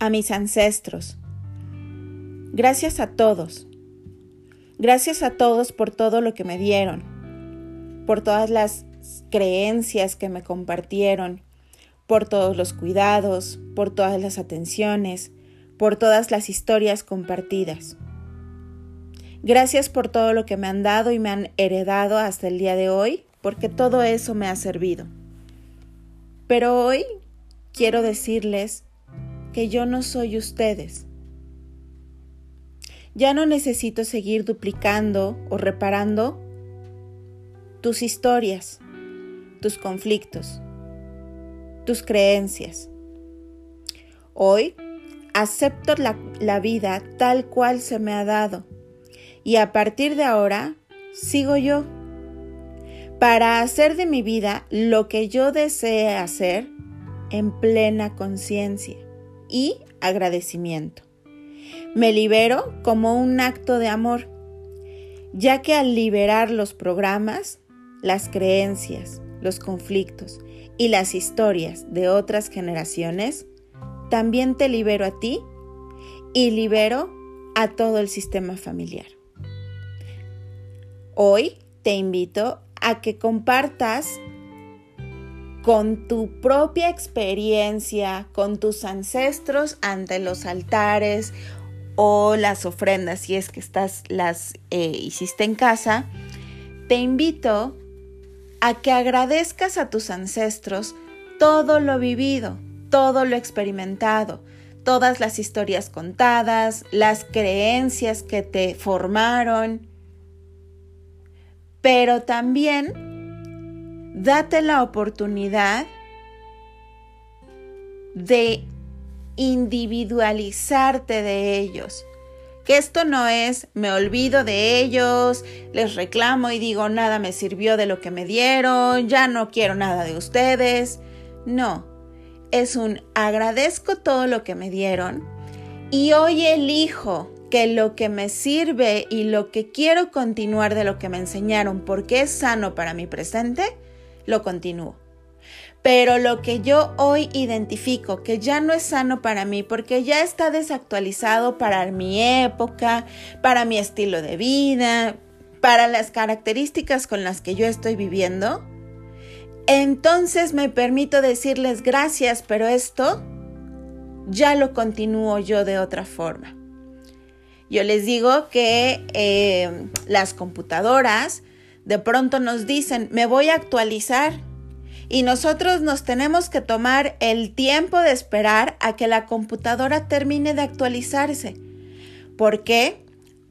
a mis ancestros. Gracias a todos. Gracias a todos por todo lo que me dieron, por todas las creencias que me compartieron, por todos los cuidados, por todas las atenciones, por todas las historias compartidas. Gracias por todo lo que me han dado y me han heredado hasta el día de hoy, porque todo eso me ha servido. Pero hoy quiero decirles que yo no soy ustedes. Ya no necesito seguir duplicando o reparando tus historias, tus conflictos, tus creencias. Hoy acepto la, la, vida tal cual se me ha dado y a partir de ahora sigo yo para hacer de mi vida lo que yo desee hacer en plena conciencia y agradecimiento. Me libero como un acto de amor, ya que al liberar los programas, las creencias, los conflictos y las historias de otras generaciones, también te libero a ti y libero a todo el sistema familiar. Hoy te invito a que compartas con tu propia experiencia, con tus ancestros ante los altares o las ofrendas, si es que estás las eh, hiciste en casa, te invito a que agradezcas a tus ancestros todo lo vivido, todo lo experimentado, todas las historias contadas, las creencias que te formaron, pero también date la oportunidad de individualizarte de ellos. Que esto no es me olvido de ellos, les reclamo y digo nada me sirvió de lo que me dieron, ya no quiero nada de ustedes. No, es un agradezco todo lo que me dieron y hoy elijo que lo que me sirve y lo que quiero continuar de lo que me enseñaron porque es sano para mi presente, lo continúo. Pero lo que yo hoy identifico que ya no es sano para mí porque ya está desactualizado para mi época, para mi estilo de vida, para las características con las que yo estoy viviendo, entonces me permito decirles gracias, pero esto ya lo continúo yo de otra forma. Yo les digo que eh, las computadoras de pronto nos dicen, me voy a actualizar. Y nosotros nos tenemos que tomar el tiempo de esperar a que la computadora termine de actualizarse. ¿Por qué?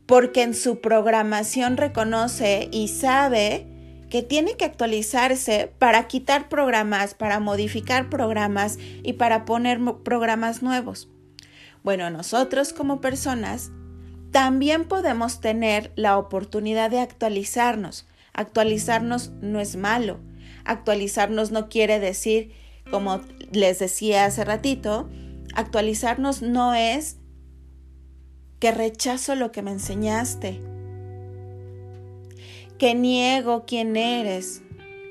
Porque en su programación reconoce y sabe que tiene que actualizarse para quitar programas, para modificar programas y para poner programas nuevos. Bueno, nosotros como personas también podemos tener la oportunidad de actualizarnos. Actualizarnos no es malo. Actualizarnos no quiere decir, como les decía hace ratito, actualizarnos no es que rechazo lo que me enseñaste, que niego quién eres,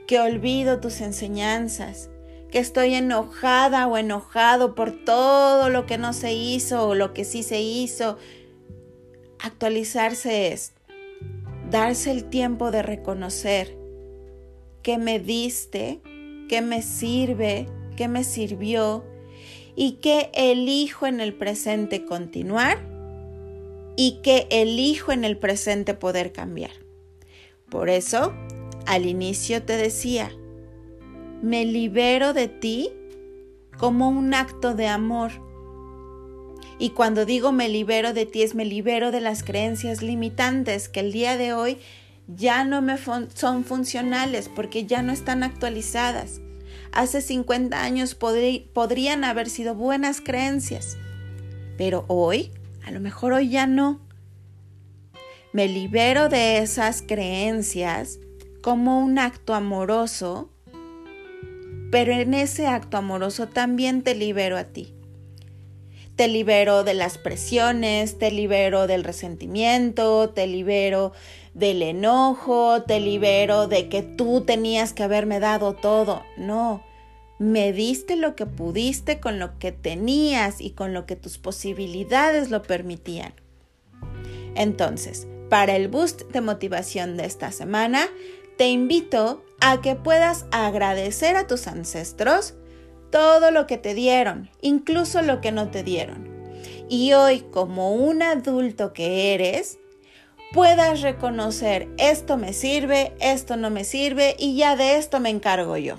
que olvido tus enseñanzas, que estoy enojada o enojado por todo lo que no se hizo o lo que sí se hizo Actualizarse es darse el tiempo de reconocer qué me diste, qué me sirve, qué me sirvió y qué elijo en el presente continuar y qué elijo en el presente poder cambiar. Por eso, al inicio te decía, me libero de ti como un acto de amor y cuando digo me libero de ti es me libero de las creencias limitantes que el día de hoy ya no me son funcionales porque ya no están actualizadas. Hace 50 años podrían haber sido buenas creencias, pero hoy, a lo mejor hoy ya no. Me libero de esas creencias como un acto amoroso, pero en ese acto amoroso también te libero a ti te libero de las presiones, te libero del resentimiento, te libero del enojo, te libero de que tú tenías que haberme dado todo. No, me diste lo que pudiste con lo que tenías y con lo que tus posibilidades lo permitían. Entonces, para el boost de motivación de esta semana, te invito a que puedas agradecer a tus ancestros todo lo que te dieron, incluso lo que no te dieron. Y hoy, como un adulto que eres, puedas reconocer esto me sirve, esto no me sirve y ya de esto me encargo yo.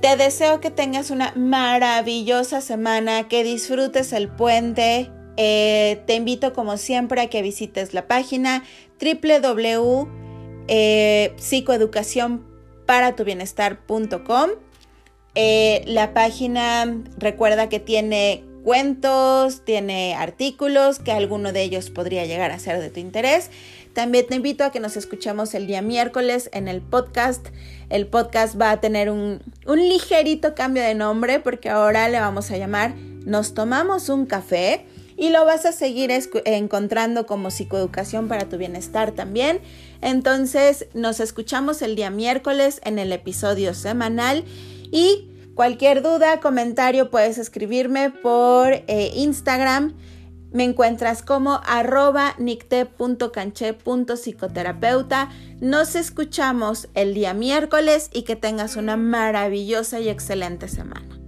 Te deseo que tengas una maravillosa semana, que disfrutes el puente. Eh, te invito como siempre a que visites la página www.psicoeducacionparatubienestar.com. Eh, la página recuerda que tiene cuentos, tiene artículos, que alguno de ellos podría llegar a ser de tu interés. También te invito a que nos escuchemos el día miércoles en el podcast. El podcast va a tener un, ligerito cambio de nombre porque ahora le vamos a llamar Nos tomamos un café y lo vas a seguir encontrando como psicoeducación para tu bienestar también. Entonces nos escuchamos el día miércoles en el episodio semanal y cualquier duda, comentario puedes escribirme por eh, Instagram. Me encuentras como arroba nicte.canche.psicoterapeuta. Nos escuchamos el día miércoles y que tengas una maravillosa y excelente semana.